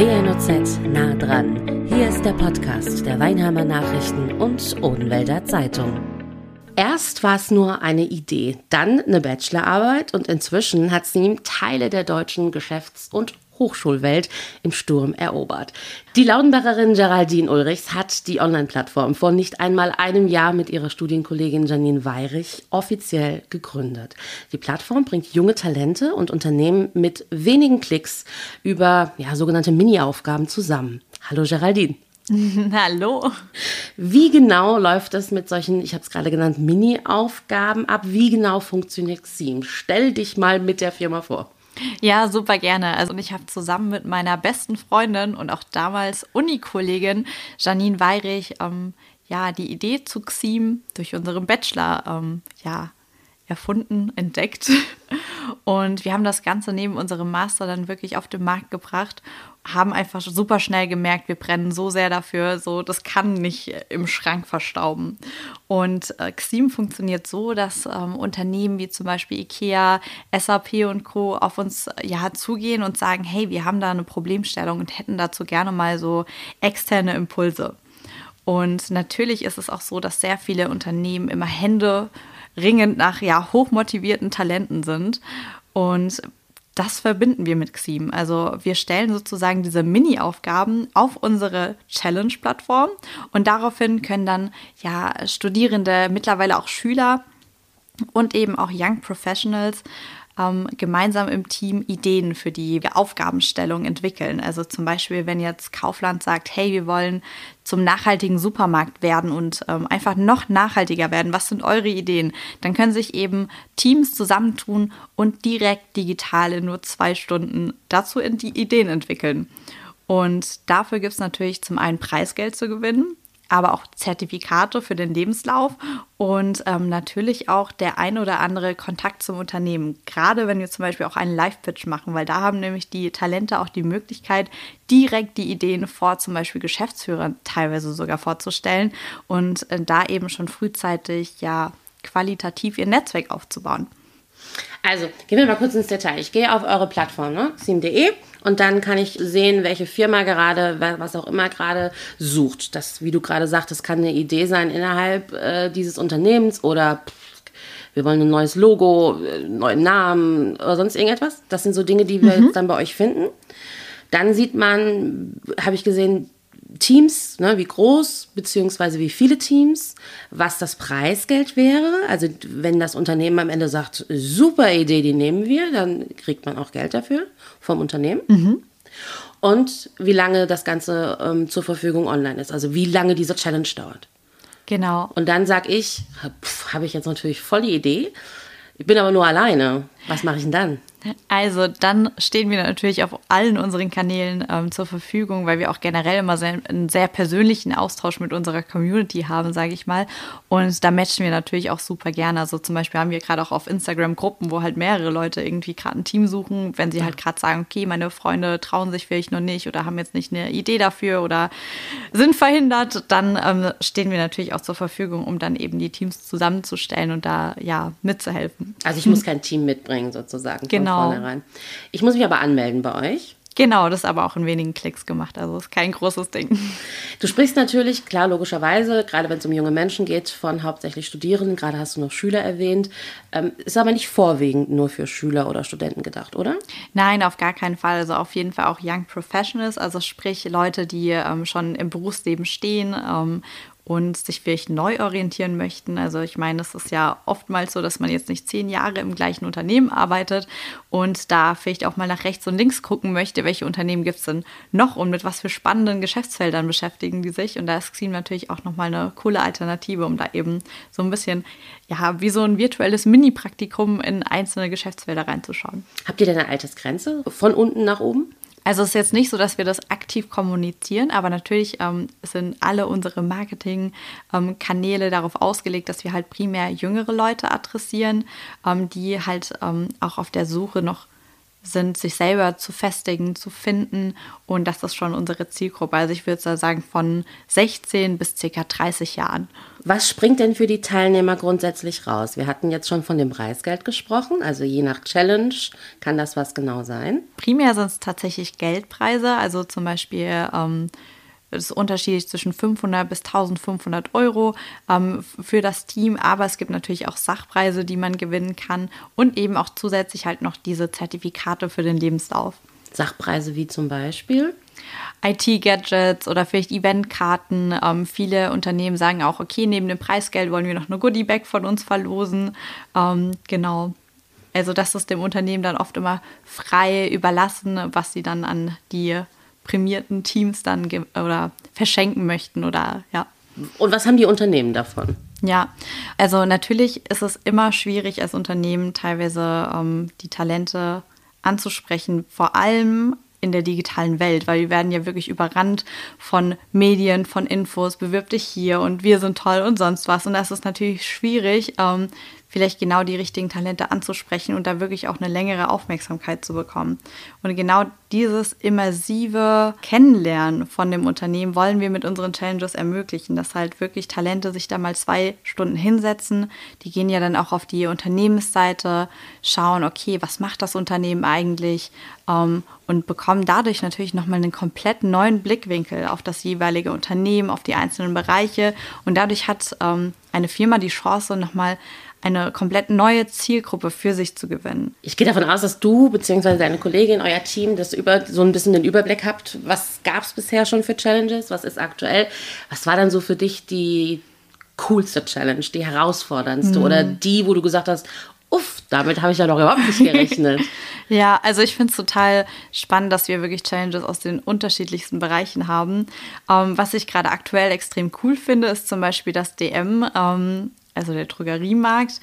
WNOZ nah dran. Hier ist der Podcast der Weinheimer Nachrichten und Odenwälder Zeitung. Erst war es nur eine Idee, dann eine Bachelorarbeit und inzwischen hat sie ihm Teile der deutschen Geschäfts- und Hochschulwelt im Sturm erobert. Die Laudenbacherin Geraldine Ulrichs hat die Online-Plattform vor nicht einmal einem Jahr mit ihrer Studienkollegin Janine Weirich offiziell gegründet. Die Plattform bringt junge Talente und Unternehmen mit wenigen Klicks über ja, sogenannte Mini-Aufgaben zusammen. Hallo Geraldine. Hallo. Wie genau läuft das mit solchen, ich habe es gerade genannt, Mini-Aufgaben ab? Wie genau funktioniert Xim? Stell dich mal mit der Firma vor. Ja, super gerne. Also ich habe zusammen mit meiner besten Freundin und auch damals Uni-Kollegin Janine Weirich ähm, ja die Idee zu Xim durch unseren Bachelor ähm, ja erfunden, entdeckt. Und wir haben das Ganze neben unserem Master dann wirklich auf den Markt gebracht, haben einfach super schnell gemerkt, wir brennen so sehr dafür, so das kann nicht im Schrank verstauben. Und äh, Xim funktioniert so, dass ähm, Unternehmen wie zum Beispiel IKEA, SAP und Co. auf uns ja zugehen und sagen, hey, wir haben da eine Problemstellung und hätten dazu gerne mal so externe Impulse. Und natürlich ist es auch so, dass sehr viele Unternehmen immer Hände ringend nach ja, hochmotivierten Talenten sind. Und das verbinden wir mit Xim. Also wir stellen sozusagen diese Mini-Aufgaben auf unsere Challenge-Plattform und daraufhin können dann ja Studierende, mittlerweile auch Schüler und eben auch Young Professionals ähm, gemeinsam im Team Ideen für die Aufgabenstellung entwickeln. Also zum Beispiel, wenn jetzt Kaufland sagt, hey, wir wollen zum nachhaltigen Supermarkt werden und ähm, einfach noch nachhaltiger werden. Was sind eure Ideen? Dann können sich eben Teams zusammentun und direkt digital in nur zwei Stunden dazu die Ideen entwickeln. Und dafür gibt es natürlich zum einen Preisgeld zu gewinnen aber auch Zertifikate für den Lebenslauf und ähm, natürlich auch der ein oder andere Kontakt zum Unternehmen. Gerade wenn wir zum Beispiel auch einen Live-Pitch machen, weil da haben nämlich die Talente auch die Möglichkeit, direkt die Ideen vor zum Beispiel Geschäftsführern teilweise sogar vorzustellen und äh, da eben schon frühzeitig ja qualitativ ihr Netzwerk aufzubauen. Also, gehen wir mal kurz ins Detail. Ich gehe auf eure Plattform, ne? sim.de und dann kann ich sehen, welche Firma gerade, was auch immer gerade sucht. Das, wie du gerade sagtest, kann eine Idee sein innerhalb äh, dieses Unternehmens oder wir wollen ein neues Logo, einen äh, neuen Namen oder sonst irgendetwas. Das sind so Dinge, die wir mhm. dann bei euch finden. Dann sieht man, habe ich gesehen, Teams, ne, wie groß beziehungsweise wie viele Teams, was das Preisgeld wäre. Also wenn das Unternehmen am Ende sagt, super Idee, die nehmen wir, dann kriegt man auch Geld dafür vom Unternehmen. Mhm. Und wie lange das Ganze ähm, zur Verfügung online ist, also wie lange diese Challenge dauert. Genau. Und dann sage ich, habe ich jetzt natürlich voll die Idee. Ich bin aber nur alleine. Was mache ich denn dann? Also dann stehen wir natürlich auf allen unseren Kanälen ähm, zur Verfügung, weil wir auch generell immer sehr, einen sehr persönlichen Austausch mit unserer Community haben, sage ich mal. Und da matchen wir natürlich auch super gerne. Also zum Beispiel haben wir gerade auch auf Instagram Gruppen, wo halt mehrere Leute irgendwie gerade ein Team suchen, wenn sie halt gerade sagen, okay, meine Freunde trauen sich vielleicht noch nicht oder haben jetzt nicht eine Idee dafür oder sind verhindert, dann ähm, stehen wir natürlich auch zur Verfügung, um dann eben die Teams zusammenzustellen und da ja mitzuhelfen. Also ich muss kein Team mitbringen sozusagen. Genau genau. vornherein. Ich muss mich aber anmelden bei euch. Genau, das ist aber auch in wenigen Klicks gemacht, also ist kein großes Ding. Du sprichst natürlich, klar, logischerweise, gerade wenn es um junge Menschen geht, von hauptsächlich Studierenden, gerade hast du noch Schüler erwähnt, ähm, ist aber nicht vorwiegend nur für Schüler oder Studenten gedacht, oder? Nein, auf gar keinen Fall. Also auf jeden Fall auch Young Professionals, also sprich Leute, die ähm, schon im Berufsleben stehen ähm, und sich vielleicht neu orientieren möchten. Also ich meine, es ist ja oftmals so, dass man jetzt nicht zehn Jahre im gleichen Unternehmen arbeitet und da vielleicht auch mal nach rechts und links gucken möchte, welche Unternehmen gibt es denn noch und mit was für spannenden Geschäftsfeldern beschäftigen die sich. Und da ist Xim natürlich auch nochmal eine coole Alternative, um da eben so ein bisschen, ja, wie so ein virtuelles Mini-Praktikum in einzelne Geschäftsfelder reinzuschauen. Habt ihr denn eine Altersgrenze von unten nach oben? Also es ist jetzt nicht so, dass wir das aktiv kommunizieren, aber natürlich ähm, sind alle unsere Marketing-Kanäle ähm, darauf ausgelegt, dass wir halt primär jüngere Leute adressieren, ähm, die halt ähm, auch auf der Suche noch sind, sich selber zu festigen, zu finden. Und das ist schon unsere Zielgruppe. Also ich würde sagen von 16 bis ca. 30 Jahren. Was springt denn für die Teilnehmer grundsätzlich raus? Wir hatten jetzt schon von dem Preisgeld gesprochen, also je nach Challenge kann das was genau sein. Primär sind es tatsächlich Geldpreise, also zum Beispiel ähm, das ist unterschiedlich zwischen 500 bis 1500 Euro ähm, für das Team, aber es gibt natürlich auch Sachpreise, die man gewinnen kann und eben auch zusätzlich halt noch diese Zertifikate für den Lebenslauf. Sachpreise wie zum Beispiel? IT-Gadgets oder vielleicht Eventkarten. Ähm, viele Unternehmen sagen auch, okay, neben dem Preisgeld wollen wir noch eine Goodie-Bag von uns verlosen. Ähm, genau. Also das ist dem Unternehmen dann oft immer frei überlassen, was sie dann an die prämierten Teams dann oder verschenken möchten oder ja. Und was haben die Unternehmen davon? Ja, also natürlich ist es immer schwierig als Unternehmen teilweise ähm, die Talente anzusprechen, vor allem in der digitalen Welt, weil wir werden ja wirklich überrannt von Medien, von Infos, bewirb dich hier und wir sind toll und sonst was. Und das ist natürlich schwierig, ähm, vielleicht genau die richtigen Talente anzusprechen und da wirklich auch eine längere Aufmerksamkeit zu bekommen. Und genau dieses immersive Kennenlernen von dem Unternehmen wollen wir mit unseren Challenges ermöglichen, dass halt wirklich Talente sich da mal zwei Stunden hinsetzen. Die gehen ja dann auch auf die Unternehmensseite, schauen, okay, was macht das Unternehmen eigentlich ähm, und bekommen dadurch natürlich nochmal einen komplett neuen Blickwinkel auf das jeweilige Unternehmen, auf die einzelnen Bereiche und dadurch hat ähm, eine Firma die Chance, nochmal eine komplett neue Zielgruppe für sich zu gewinnen. Ich gehe davon aus, dass du bzw. deine Kollegin, euer Team, das über so ein bisschen den Überblick habt. Was gab es bisher schon für Challenges? Was ist aktuell? Was war dann so für dich die coolste Challenge, die herausforderndste mhm. oder die, wo du gesagt hast, uff, damit habe ich ja noch überhaupt nicht gerechnet. ja, also ich finde es total spannend, dass wir wirklich Challenges aus den unterschiedlichsten Bereichen haben. Ähm, was ich gerade aktuell extrem cool finde, ist zum Beispiel das DM. Ähm, also der Drogeriemarkt,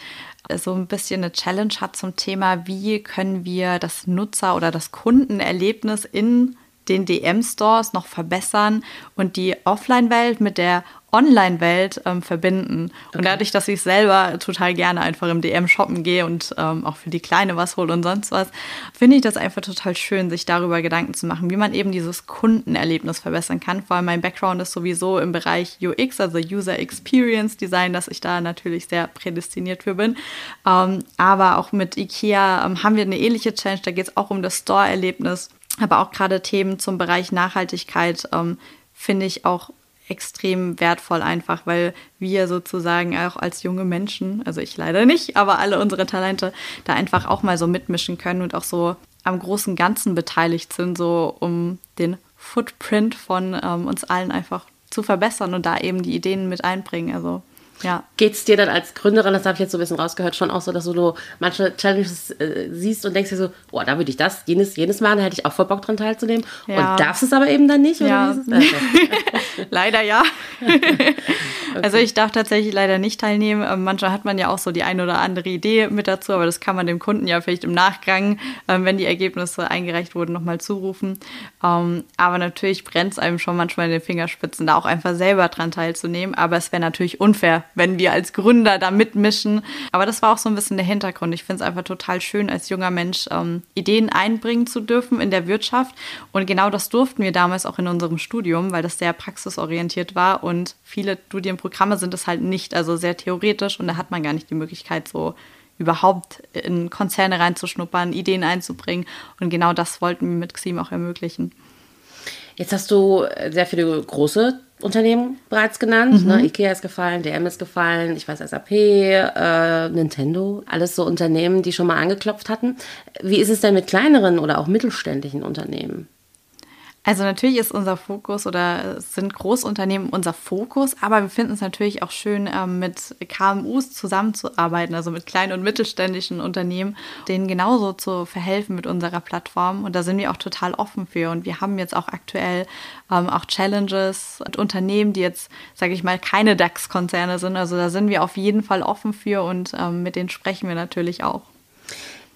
so ein bisschen eine Challenge hat zum Thema, wie können wir das Nutzer- oder das Kundenerlebnis in den DM-Stores noch verbessern und die Offline-Welt mit der Online-Welt ähm, verbinden. Okay. Und dadurch, dass ich selber total gerne einfach im DM shoppen gehe und ähm, auch für die Kleine was hole und sonst was, finde ich das einfach total schön, sich darüber Gedanken zu machen, wie man eben dieses Kundenerlebnis verbessern kann. Vor allem mein Background ist sowieso im Bereich UX, also User Experience Design, dass ich da natürlich sehr prädestiniert für bin. Ähm, aber auch mit IKEA ähm, haben wir eine ähnliche Challenge, da geht es auch um das Store-Erlebnis. Aber auch gerade Themen zum Bereich Nachhaltigkeit ähm, finde ich auch extrem wertvoll einfach, weil wir sozusagen auch als junge Menschen, also ich leider nicht, aber alle unsere Talente da einfach auch mal so mitmischen können und auch so am großen Ganzen beteiligt sind, so um den Footprint von ähm, uns allen einfach zu verbessern und da eben die Ideen mit einbringen. Also ja. Geht es dir dann als Gründerin, das habe ich jetzt so ein bisschen rausgehört, schon auch so, dass du so manche Challenges äh, siehst und denkst dir so, oh, da würde ich das, jenes, jenes Mal, da hätte ich auch voll Bock dran teilzunehmen. Ja. Und darfst es aber eben dann nicht? Ja. leider ja. okay. Also ich darf tatsächlich leider nicht teilnehmen. Ähm, manchmal hat man ja auch so die eine oder andere Idee mit dazu, aber das kann man dem Kunden ja vielleicht im Nachgang, ähm, wenn die Ergebnisse eingereicht wurden, nochmal zurufen. Ähm, aber natürlich brennt es einem schon manchmal in den Fingerspitzen, da auch einfach selber dran teilzunehmen. Aber es wäre natürlich unfair, wenn wir als Gründer da mitmischen. Aber das war auch so ein bisschen der Hintergrund. Ich finde es einfach total schön, als junger Mensch ähm, Ideen einbringen zu dürfen in der Wirtschaft. Und genau das durften wir damals auch in unserem Studium, weil das sehr praxisorientiert war und viele Studienprogramme sind es halt nicht, also sehr theoretisch und da hat man gar nicht die Möglichkeit, so überhaupt in Konzerne reinzuschnuppern, Ideen einzubringen. Und genau das wollten wir mit Xim auch ermöglichen. Jetzt hast du sehr viele große Unternehmen bereits genannt. Mhm. Ne? Ikea ist gefallen, DM ist gefallen, ich weiß SAP, äh, Nintendo, alles so Unternehmen, die schon mal angeklopft hatten. Wie ist es denn mit kleineren oder auch mittelständischen Unternehmen? Also natürlich ist unser Fokus oder sind Großunternehmen unser Fokus, aber wir finden es natürlich auch schön, ähm, mit KMUs zusammenzuarbeiten, also mit kleinen und mittelständischen Unternehmen, denen genauso zu verhelfen mit unserer Plattform. Und da sind wir auch total offen für. Und wir haben jetzt auch aktuell ähm, auch Challenges und Unternehmen, die jetzt, sage ich mal, keine DAX-Konzerne sind. Also da sind wir auf jeden Fall offen für und ähm, mit denen sprechen wir natürlich auch.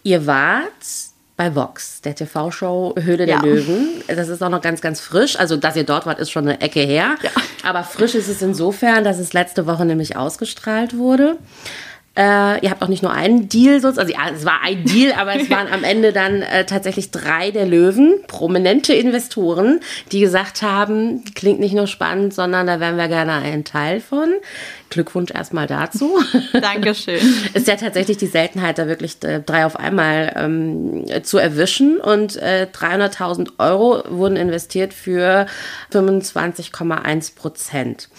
Ihr wart bei Vox, der TV-Show Höhle der ja. Löwen. Das ist auch noch ganz, ganz frisch. Also, dass ihr dort wart, ist schon eine Ecke her. Ja. Aber frisch ist es insofern, dass es letzte Woche nämlich ausgestrahlt wurde. Äh, ihr habt auch nicht nur einen Deal, also ja, es war ein Deal, aber es waren am Ende dann äh, tatsächlich drei der Löwen, prominente Investoren, die gesagt haben, klingt nicht nur spannend, sondern da wären wir gerne ein Teil von. Glückwunsch erstmal dazu. Dankeschön. Ist ja tatsächlich die Seltenheit, da wirklich äh, drei auf einmal ähm, zu erwischen. Und äh, 300.000 Euro wurden investiert für 25,1 Prozent.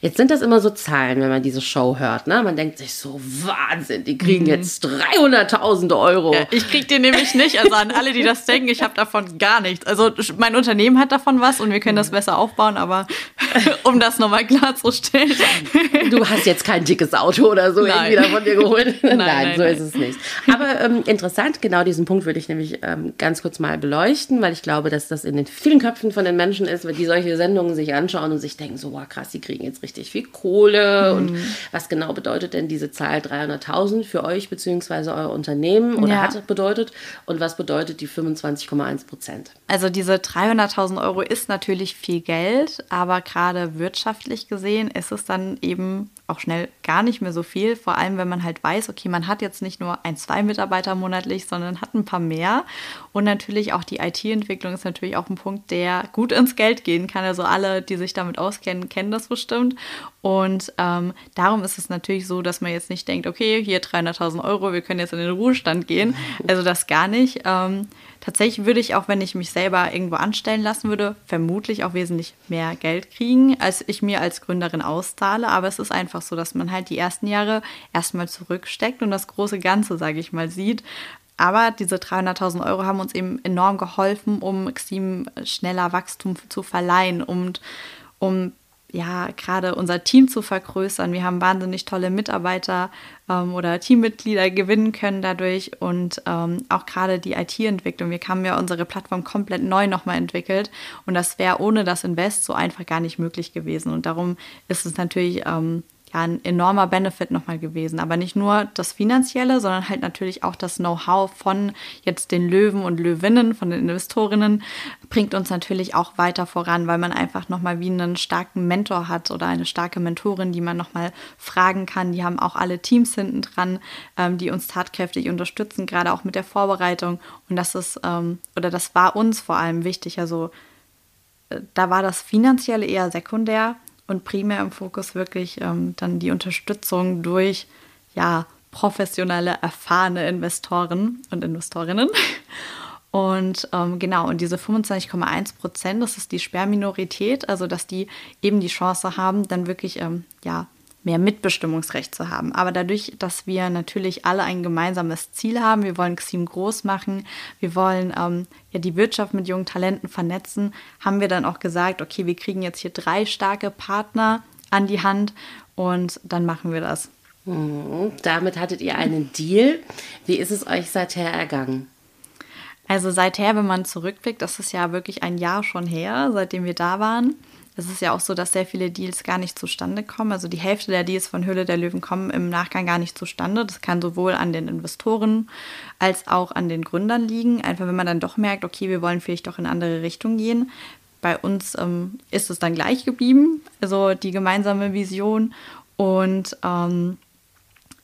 Jetzt sind das immer so Zahlen, wenn man diese Show hört. Ne? Man denkt sich so, Wahnsinn, die kriegen mhm. jetzt 300.000 Euro. Ja, ich krieg die nämlich nicht. Also an alle, die das denken, ich habe davon gar nichts. Also mein Unternehmen hat davon was und wir können das besser aufbauen, aber um das nochmal klarzustellen. Du hast jetzt kein dickes Auto oder so nein. irgendwie davon dir geholt. Nein, nein, nein so nein. ist es nicht. Aber ähm, interessant, genau diesen Punkt würde ich nämlich ähm, ganz kurz mal beleuchten, weil ich glaube, dass das in den vielen Köpfen von den Menschen ist, die solche Sendungen sich anschauen und sich denken, so, wow, krass, die kriegen jetzt richtig viel Kohle. Mhm. Und was genau bedeutet denn diese Zahl 300.000 für euch bzw. euer Unternehmen oder ja. hat bedeutet? Und was bedeutet die 25,1 Prozent? Also diese 300.000 Euro ist natürlich viel Geld, aber gerade wirtschaftlich gesehen ist es dann eben auch schnell gar nicht mehr so viel. Vor allem, wenn man halt weiß, okay, man hat jetzt nicht nur ein, zwei Mitarbeiter monatlich, sondern hat ein paar mehr. Und natürlich auch die IT-Entwicklung ist natürlich auch ein Punkt, der gut ins Geld gehen kann. Also alle, die sich damit auskennen, kennen das bestimmt. Und ähm, darum ist es natürlich so, dass man jetzt nicht denkt, okay, hier 300.000 Euro, wir können jetzt in den Ruhestand gehen. Also das gar nicht. Ähm, tatsächlich würde ich auch, wenn ich mich selber irgendwo anstellen lassen würde, vermutlich auch wesentlich mehr Geld kriegen, als ich mir als Gründerin auszahle. Aber es ist einfach so, dass man halt die ersten Jahre erstmal zurücksteckt und das große Ganze, sage ich mal, sieht. Aber diese 300.000 Euro haben uns eben enorm geholfen, um Xim schneller Wachstum zu verleihen und um ja, gerade unser Team zu vergrößern. Wir haben wahnsinnig tolle Mitarbeiter ähm, oder Teammitglieder gewinnen können dadurch und ähm, auch gerade die IT-Entwicklung. Wir haben ja unsere Plattform komplett neu nochmal entwickelt und das wäre ohne das Invest so einfach gar nicht möglich gewesen. Und darum ist es natürlich ähm, ja ein enormer Benefit nochmal gewesen. Aber nicht nur das Finanzielle, sondern halt natürlich auch das Know-how von jetzt den Löwen und Löwinnen, von den Investorinnen, bringt uns natürlich auch weiter voran, weil man einfach nochmal wie einen starken Mentor hat oder eine starke Mentorin, die man nochmal fragen kann. Die haben auch alle Teams hinten dran, ähm, die uns tatkräftig unterstützen, gerade auch mit der Vorbereitung. Und das ist, ähm, oder das war uns vor allem wichtig. Also äh, da war das Finanzielle eher sekundär und primär im Fokus wirklich ähm, dann die Unterstützung durch ja, professionelle, erfahrene Investoren und Investorinnen. Und ähm, genau, und diese 25,1 Prozent, das ist die Sperrminorität, also dass die eben die Chance haben, dann wirklich ähm, ja, mehr Mitbestimmungsrecht zu haben. Aber dadurch, dass wir natürlich alle ein gemeinsames Ziel haben, wir wollen Xim groß machen, wir wollen ähm, ja die Wirtschaft mit jungen Talenten vernetzen, haben wir dann auch gesagt, okay, wir kriegen jetzt hier drei starke Partner an die Hand und dann machen wir das. Mhm. Damit hattet ihr einen Deal. Wie ist es euch seither ergangen? Also seither, wenn man zurückblickt, das ist ja wirklich ein Jahr schon her, seitdem wir da waren. Es ist ja auch so, dass sehr viele Deals gar nicht zustande kommen. Also die Hälfte der Deals von Höhle der Löwen kommen im Nachgang gar nicht zustande. Das kann sowohl an den Investoren als auch an den Gründern liegen. Einfach wenn man dann doch merkt, okay, wir wollen vielleicht doch in andere Richtung gehen. Bei uns ähm, ist es dann gleich geblieben, also die gemeinsame Vision. Und ähm,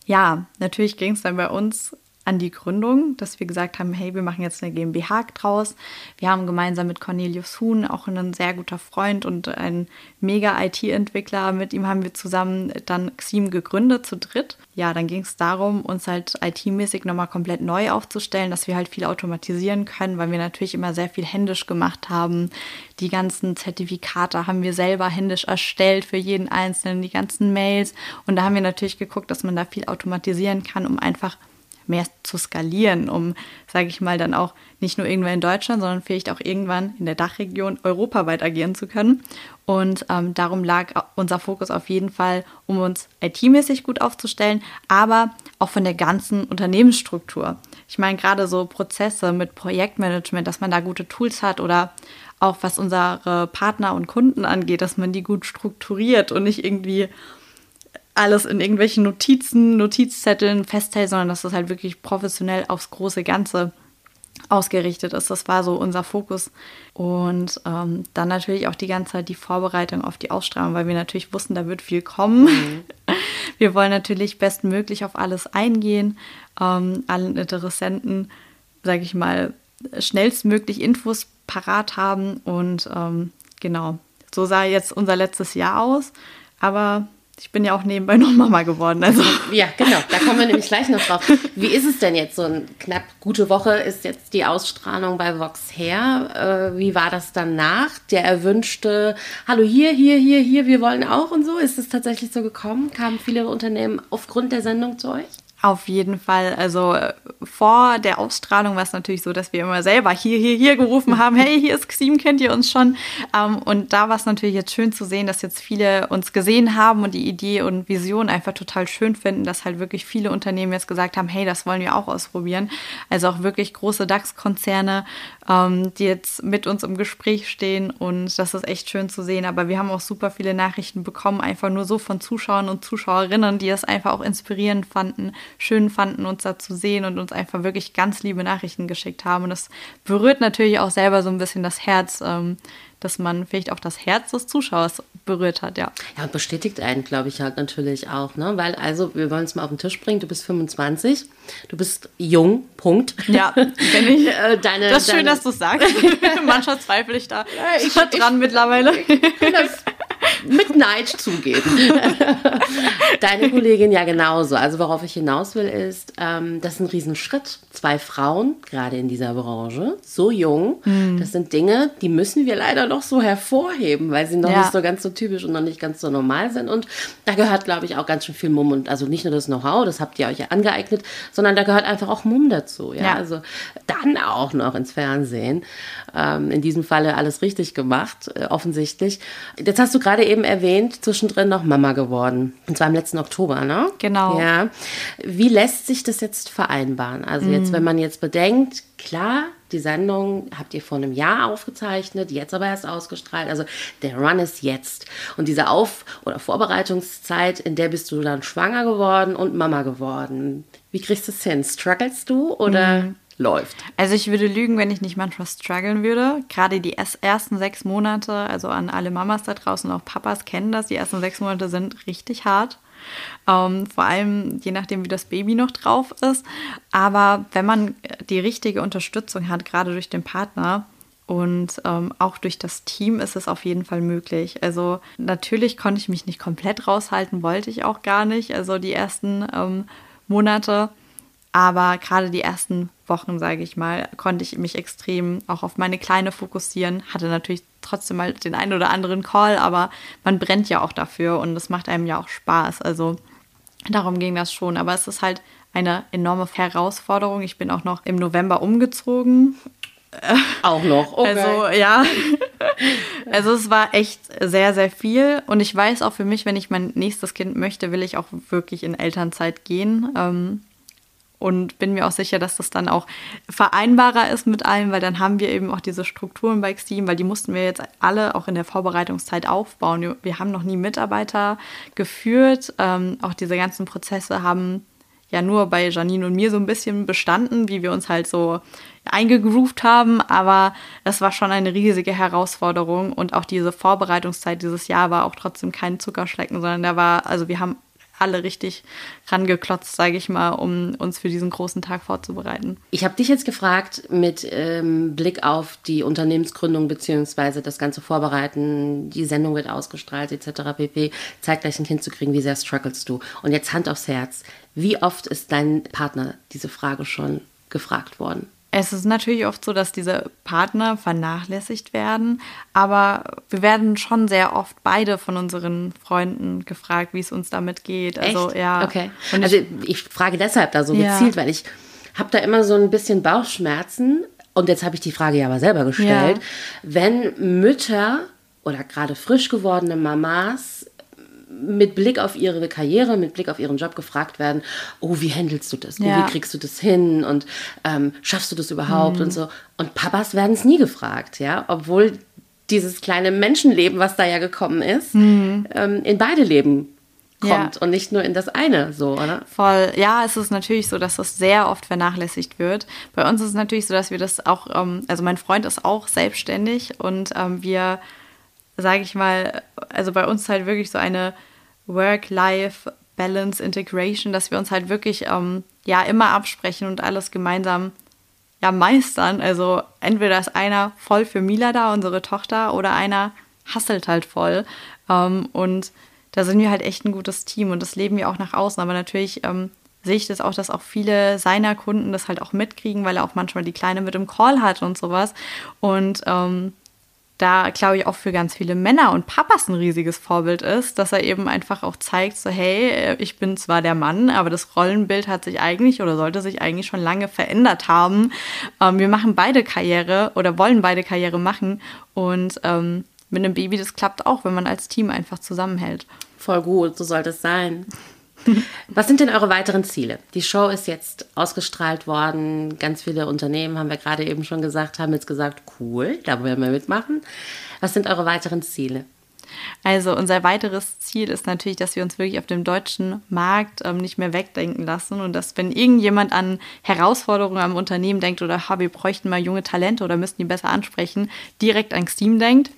ja, natürlich ging es dann bei uns an die Gründung, dass wir gesagt haben, hey, wir machen jetzt eine GmbH draus. Wir haben gemeinsam mit Cornelius Huhn, auch ein sehr guter Freund und ein mega IT-Entwickler, mit ihm haben wir zusammen dann Xim gegründet zu dritt. Ja, dann ging es darum, uns halt IT-mäßig nochmal komplett neu aufzustellen, dass wir halt viel automatisieren können, weil wir natürlich immer sehr viel händisch gemacht haben. Die ganzen Zertifikate haben wir selber händisch erstellt für jeden Einzelnen, die ganzen Mails. Und da haben wir natürlich geguckt, dass man da viel automatisieren kann, um einfach mehr zu skalieren, um, sage ich mal, dann auch nicht nur irgendwann in Deutschland, sondern vielleicht auch irgendwann in der Dachregion europaweit agieren zu können. Und ähm, darum lag unser Fokus auf jeden Fall, um uns IT-mäßig gut aufzustellen, aber auch von der ganzen Unternehmensstruktur. Ich meine, gerade so Prozesse mit Projektmanagement, dass man da gute Tools hat oder auch was unsere Partner und Kunden angeht, dass man die gut strukturiert und nicht irgendwie alles in irgendwelchen Notizen, Notizzetteln festhält, sondern dass das halt wirklich professionell aufs große Ganze ausgerichtet ist. Das war so unser Fokus. Und ähm, dann natürlich auch die ganze Zeit die Vorbereitung auf die Ausstrahlung, weil wir natürlich wussten, da wird viel kommen. Mhm. wir wollen natürlich bestmöglich auf alles eingehen, ähm, allen Interessenten, sage ich mal, schnellstmöglich Infos parat haben und ähm, genau, so sah jetzt unser letztes Jahr aus. Aber ich bin ja auch nebenbei noch Mama geworden. Also. Ja, genau, da kommen wir nämlich gleich noch drauf. Wie ist es denn jetzt? So eine knapp gute Woche ist jetzt die Ausstrahlung bei Vox her. Äh, wie war das danach? Der erwünschte, hallo hier, hier, hier, hier, wir wollen auch und so. Ist es tatsächlich so gekommen? Kamen viele Unternehmen aufgrund der Sendung zu euch? Auf jeden Fall. Also äh, vor der Ausstrahlung war es natürlich so, dass wir immer selber hier, hier, hier gerufen haben, hey, hier ist Xim, kennt ihr uns schon? Ähm, und da war es natürlich jetzt schön zu sehen, dass jetzt viele uns gesehen haben und die Idee und Vision einfach total schön finden, dass halt wirklich viele Unternehmen jetzt gesagt haben, hey, das wollen wir auch ausprobieren. Also auch wirklich große DAX-Konzerne, ähm, die jetzt mit uns im Gespräch stehen und das ist echt schön zu sehen. Aber wir haben auch super viele Nachrichten bekommen, einfach nur so von Zuschauern und Zuschauerinnen, die es einfach auch inspirierend fanden schön fanden, uns da zu sehen und uns einfach wirklich ganz liebe Nachrichten geschickt haben. Und das berührt natürlich auch selber so ein bisschen das Herz, ähm, dass man vielleicht auch das Herz des Zuschauers berührt hat, ja. Ja, und bestätigt einen, glaube ich, halt natürlich auch, ne? Weil, also, wir wollen es mal auf den Tisch bringen, du bist 25, du bist jung, Punkt. Ja, bin ich. Äh, deine, das ist deine, schön, dass du es sagst. Manchmal zweifle ich da ja, ich, dran ich, mittlerweile. Ich das mit Neid zugeben. Deine Kollegin ja genauso. Also worauf ich hinaus will, ist, ähm, das ist ein Riesenschritt. Zwei Frauen, gerade in dieser Branche, so jung, mhm. das sind Dinge, die müssen wir leider noch so hervorheben, weil sie noch ja. nicht so ganz so typisch und noch nicht ganz so normal sind. Und da gehört, glaube ich, auch ganz schön viel Mumm und also nicht nur das Know-how, das habt ihr euch ja angeeignet, sondern da gehört einfach auch Mumm dazu. Ja? ja. Also dann auch noch ins Fernsehen. Ähm, in diesem Falle alles richtig gemacht, äh, offensichtlich. Jetzt hast du gerade eben erwähnt, zwischendrin noch Mama geworden. Und zwar im letzten Oktober, ne? Genau. Ja. Wie lässt sich das jetzt vereinbaren? Also jetzt, mhm. wenn man jetzt bedenkt, klar, die Sendung habt ihr vor einem Jahr aufgezeichnet, jetzt aber erst ausgestrahlt. Also der Run ist jetzt. Und diese Auf- oder Vorbereitungszeit, in der bist du dann schwanger geworden und Mama geworden. Wie kriegst du es hin? Strugglest du oder mhm läuft. Also ich würde lügen, wenn ich nicht manchmal strugglen würde. Gerade die ersten sechs Monate, also an alle Mamas da draußen, auch Papas kennen das, die ersten sechs Monate sind richtig hart. Ähm, vor allem je nachdem, wie das Baby noch drauf ist. Aber wenn man die richtige Unterstützung hat, gerade durch den Partner, und ähm, auch durch das Team ist es auf jeden Fall möglich. Also natürlich konnte ich mich nicht komplett raushalten, wollte ich auch gar nicht. Also die ersten ähm, Monate. Aber gerade die ersten Wochen, sage ich mal, konnte ich mich extrem auch auf meine Kleine fokussieren. Hatte natürlich trotzdem mal den einen oder anderen Call, aber man brennt ja auch dafür und es macht einem ja auch Spaß. Also darum ging das schon. Aber es ist halt eine enorme Herausforderung. Ich bin auch noch im November umgezogen. Auch noch, okay. Also ja, also es war echt sehr, sehr viel und ich weiß auch für mich, wenn ich mein nächstes Kind möchte, will ich auch wirklich in Elternzeit gehen. Ähm, und bin mir auch sicher, dass das dann auch vereinbarer ist mit allem, weil dann haben wir eben auch diese Strukturen bei Xteam, weil die mussten wir jetzt alle auch in der Vorbereitungszeit aufbauen. Wir haben noch nie Mitarbeiter geführt. Ähm, auch diese ganzen Prozesse haben ja nur bei Janine und mir so ein bisschen bestanden, wie wir uns halt so eingegroovt haben, aber es war schon eine riesige Herausforderung und auch diese Vorbereitungszeit dieses Jahr war auch trotzdem kein Zuckerschlecken, sondern da war, also wir haben alle richtig rangeklotzt, sage ich mal, um uns für diesen großen Tag vorzubereiten. Ich habe dich jetzt gefragt mit ähm, Blick auf die Unternehmensgründung bzw. das ganze Vorbereiten, die Sendung wird ausgestrahlt etc. pp. Zeitgleich ein Kind zu kriegen, wie sehr strugglest du? Und jetzt Hand aufs Herz, wie oft ist dein Partner diese Frage schon gefragt worden? Es ist natürlich oft so, dass diese Partner vernachlässigt werden, aber wir werden schon sehr oft beide von unseren Freunden gefragt, wie es uns damit geht. Also Echt? ja. Okay. Und also ich frage deshalb da so ja. gezielt, weil ich habe da immer so ein bisschen Bauchschmerzen. Und jetzt habe ich die Frage ja aber selber gestellt. Ja. Wenn Mütter oder gerade frisch gewordene Mamas mit Blick auf ihre Karriere, mit Blick auf ihren Job gefragt werden, oh, wie handelst du das? Oh, ja. Wie kriegst du das hin? Und ähm, schaffst du das überhaupt? Mhm. Und so. Und Papas werden es nie gefragt, ja, obwohl dieses kleine Menschenleben, was da ja gekommen ist, mhm. ähm, in beide Leben kommt ja. und nicht nur in das eine, so, oder? Voll. Ja, es ist natürlich so, dass das sehr oft vernachlässigt wird. Bei uns ist es natürlich so, dass wir das auch, ähm, also mein Freund ist auch selbstständig und ähm, wir, sage ich mal, also bei uns halt wirklich so eine Work-Life- Balance, Integration, dass wir uns halt wirklich ähm, ja immer absprechen und alles gemeinsam ja meistern. Also entweder ist einer voll für Mila da, unsere Tochter, oder einer hasselt halt voll. Ähm, und da sind wir halt echt ein gutes Team und das leben wir auch nach außen. Aber natürlich ähm, sehe ich das auch, dass auch viele seiner Kunden das halt auch mitkriegen, weil er auch manchmal die Kleine mit im Call hat und sowas. Und ähm, da glaube ich auch für ganz viele Männer und Papas ein riesiges Vorbild ist, dass er eben einfach auch zeigt, so hey, äh, ich bin zwar der Mann, aber das Rollenbild hat sich eigentlich oder sollte sich eigentlich schon lange verändert haben. Ähm, wir machen beide Karriere oder wollen beide Karriere machen und ähm, mit einem Baby, das klappt auch, wenn man als Team einfach zusammenhält. Voll gut, so sollte es sein. Was sind denn eure weiteren Ziele? Die Show ist jetzt ausgestrahlt worden. Ganz viele Unternehmen, haben wir gerade eben schon gesagt, haben jetzt gesagt, cool, da wollen wir mitmachen. Was sind eure weiteren Ziele? Also unser weiteres Ziel ist natürlich, dass wir uns wirklich auf dem deutschen Markt ähm, nicht mehr wegdenken lassen und dass wenn irgendjemand an Herausforderungen am Unternehmen denkt oder ha, wir bräuchten mal junge Talente oder müssten die besser ansprechen, direkt an Steam denkt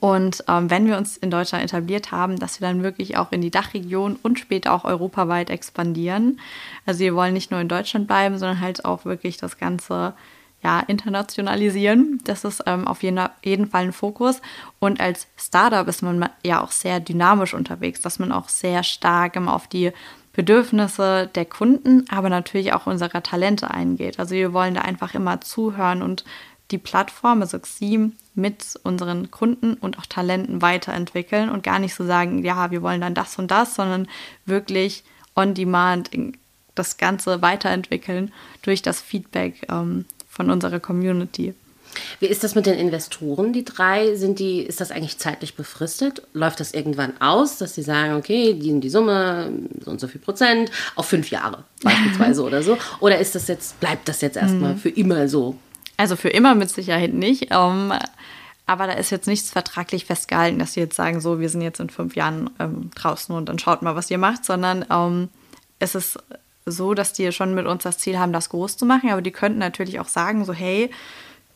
und ähm, wenn wir uns in Deutschland etabliert haben, dass wir dann wirklich auch in die Dachregion und später auch europaweit expandieren. Also wir wollen nicht nur in Deutschland bleiben, sondern halt auch wirklich das Ganze ja, internationalisieren. Das ist ähm, auf jeden, jeden Fall ein Fokus. Und als Startup ist man ja auch sehr dynamisch unterwegs, dass man auch sehr stark immer auf die Bedürfnisse der Kunden, aber natürlich auch unserer Talente eingeht. Also wir wollen da einfach immer zuhören und die Plattform, also Xeam, mit unseren Kunden und auch Talenten weiterentwickeln und gar nicht so sagen, ja, wir wollen dann das und das, sondern wirklich on demand das Ganze weiterentwickeln durch das Feedback ähm, von unserer Community. Wie ist das mit den Investoren, die drei? Sind die, ist das eigentlich zeitlich befristet? Läuft das irgendwann aus, dass sie sagen, okay, die, die Summe, so und so viel Prozent, auf fünf Jahre beispielsweise oder so? Oder ist das jetzt, bleibt das jetzt erstmal mhm. für immer so? Also für immer mit Sicherheit nicht. Ähm, aber da ist jetzt nichts vertraglich festgehalten, dass sie jetzt sagen, so, wir sind jetzt in fünf Jahren ähm, draußen und dann schaut mal, was ihr macht, sondern ähm, es ist so, dass die schon mit uns das Ziel haben, das groß zu machen. Aber die könnten natürlich auch sagen, so, hey,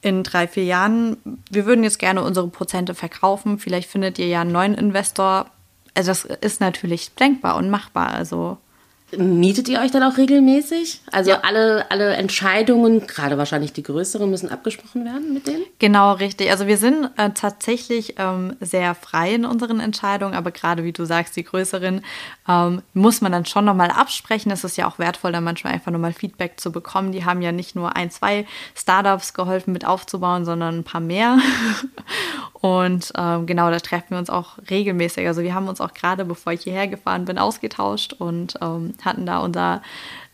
in drei, vier Jahren, wir würden jetzt gerne unsere Prozente verkaufen. Vielleicht findet ihr ja einen neuen Investor. Also das ist natürlich denkbar und machbar. Also Mietet ihr euch dann auch regelmäßig? Also ja. alle, alle Entscheidungen, gerade wahrscheinlich die größeren, müssen abgesprochen werden mit denen? Genau, richtig. Also wir sind äh, tatsächlich ähm, sehr frei in unseren Entscheidungen, aber gerade wie du sagst, die größeren ähm, muss man dann schon nochmal absprechen. Es ist ja auch wertvoll, da manchmal einfach nochmal Feedback zu bekommen. Die haben ja nicht nur ein, zwei Startups geholfen mit aufzubauen, sondern ein paar mehr. Und ähm, genau, da treffen wir uns auch regelmäßig. Also wir haben uns auch gerade, bevor ich hierher gefahren bin, ausgetauscht und ähm, hatten da unser,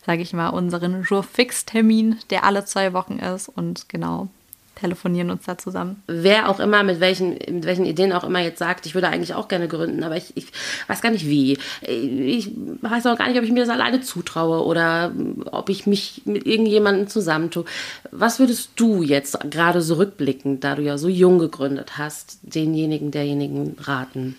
sage ich mal, unseren Jour-Fix-Termin, der alle zwei Wochen ist. Und genau, telefonieren uns da zusammen. Wer auch immer, mit welchen, mit welchen Ideen auch immer jetzt sagt, ich würde eigentlich auch gerne gründen, aber ich, ich weiß gar nicht wie. Ich weiß auch gar nicht, ob ich mir das alleine zutraue oder ob ich mich mit irgendjemandem zusammentue. Was würdest du jetzt gerade so rückblickend, da du ja so jung gegründet hast, denjenigen, derjenigen raten?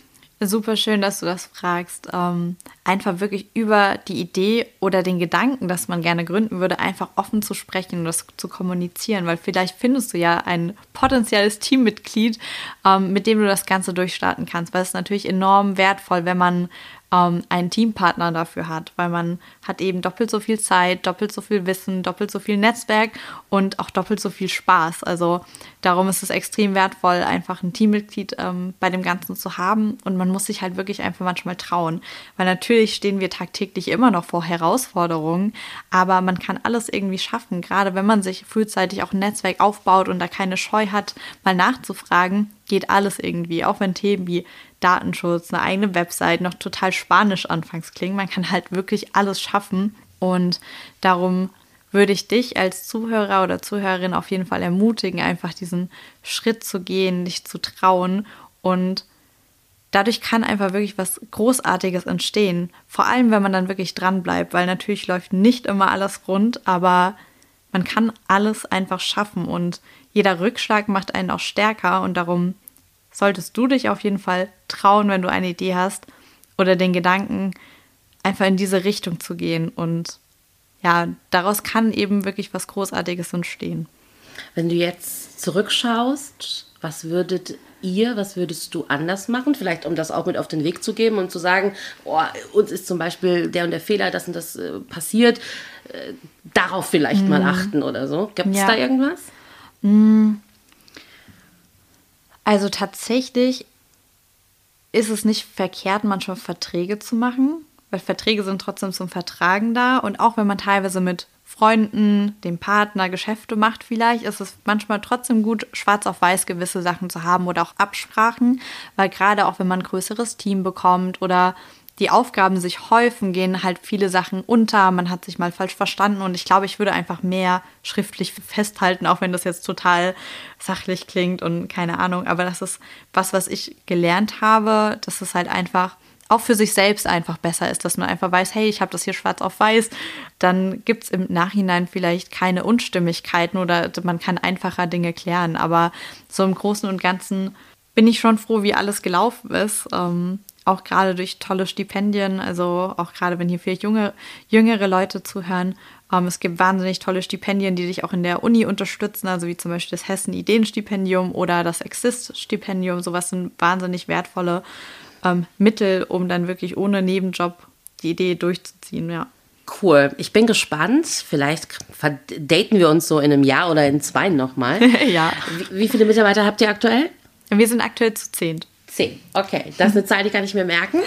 Super schön, dass du das fragst. Ähm, einfach wirklich über die Idee oder den Gedanken, dass man gerne gründen würde, einfach offen zu sprechen und das zu kommunizieren, weil vielleicht findest du ja ein potenzielles Teammitglied, ähm, mit dem du das Ganze durchstarten kannst, weil es ist natürlich enorm wertvoll, wenn man ähm, einen Teampartner dafür hat, weil man hat eben doppelt so viel Zeit, doppelt so viel Wissen, doppelt so viel Netzwerk und auch doppelt so viel Spaß. Also darum ist es extrem wertvoll, einfach ein Teammitglied ähm, bei dem Ganzen zu haben. Und man muss sich halt wirklich einfach manchmal trauen, weil natürlich stehen wir tagtäglich immer noch vor Herausforderungen, aber man kann alles irgendwie schaffen, gerade wenn man sich frühzeitig auch ein Netzwerk aufbaut und da keine Scheu hat, mal nachzufragen, geht alles irgendwie, auch wenn Themen wie Datenschutz, eine eigene Website noch total spanisch anfangs klingen. Man kann halt wirklich alles schaffen und darum würde ich dich als Zuhörer oder Zuhörerin auf jeden Fall ermutigen, einfach diesen Schritt zu gehen, dich zu trauen und dadurch kann einfach wirklich was Großartiges entstehen. Vor allem, wenn man dann wirklich dran bleibt, weil natürlich läuft nicht immer alles rund, aber man kann alles einfach schaffen und jeder Rückschlag macht einen auch stärker und darum solltest du dich auf jeden Fall trauen, wenn du eine Idee hast oder den Gedanken, einfach in diese Richtung zu gehen. Und ja, daraus kann eben wirklich was Großartiges entstehen. Wenn du jetzt zurückschaust, was würdet ihr, was würdest du anders machen? Vielleicht, um das auch mit auf den Weg zu geben und zu sagen, oh, uns ist zum Beispiel der und der Fehler, das und das äh, passiert, äh, darauf vielleicht mhm. mal achten oder so. Gibt es ja. da irgendwas? Mhm. Also tatsächlich ist es nicht verkehrt, manchmal Verträge zu machen, weil Verträge sind trotzdem zum Vertragen da. Und auch wenn man teilweise mit Freunden, dem Partner Geschäfte macht, vielleicht ist es manchmal trotzdem gut, schwarz auf weiß gewisse Sachen zu haben oder auch Absprachen, weil gerade auch wenn man ein größeres Team bekommt oder die Aufgaben sich häufen, gehen halt viele Sachen unter, man hat sich mal falsch verstanden und ich glaube, ich würde einfach mehr schriftlich festhalten, auch wenn das jetzt total sachlich klingt und keine Ahnung, aber das ist was, was ich gelernt habe, dass es halt einfach auch für sich selbst einfach besser ist, dass man einfach weiß, hey, ich habe das hier schwarz auf weiß, dann gibt es im Nachhinein vielleicht keine Unstimmigkeiten oder man kann einfacher Dinge klären, aber so im Großen und Ganzen bin ich schon froh, wie alles gelaufen ist. Ähm, auch gerade durch tolle Stipendien, also auch gerade wenn hier vielleicht junge, jüngere Leute zuhören. Ähm, es gibt wahnsinnig tolle Stipendien, die dich auch in der Uni unterstützen, also wie zum Beispiel das Hessen Ideenstipendium oder das Exist-Stipendium. Sowas sind wahnsinnig wertvolle ähm, Mittel, um dann wirklich ohne Nebenjob die Idee durchzuziehen, ja. Cool. Ich bin gespannt. Vielleicht daten wir uns so in einem Jahr oder in zwei nochmal. ja. Wie, wie viele Mitarbeiter habt ihr aktuell? Wir sind aktuell zu zehn. Zehn. Okay, das ist eine Zahl, die kann ich mir merken.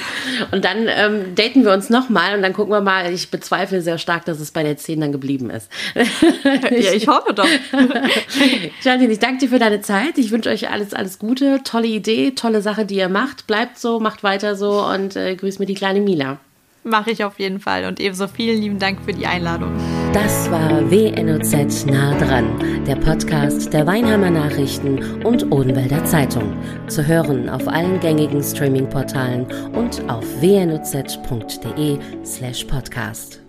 Und dann ähm, daten wir uns nochmal und dann gucken wir mal. Ich bezweifle sehr stark, dass es bei der zehn dann geblieben ist. ja, ich hoffe doch. Janine, ich danke dir für deine Zeit. Ich wünsche euch alles, alles Gute. Tolle Idee, tolle Sache, die ihr macht. Bleibt so, macht weiter so und äh, grüß mir die kleine Mila. Mache ich auf jeden Fall. Und ebenso vielen lieben Dank für die Einladung. Das war WNOZ nah dran, der Podcast der Weinheimer Nachrichten und Odenwälder Zeitung. Zu hören auf allen gängigen Streaming-Portalen und auf wnoz.de slash podcast.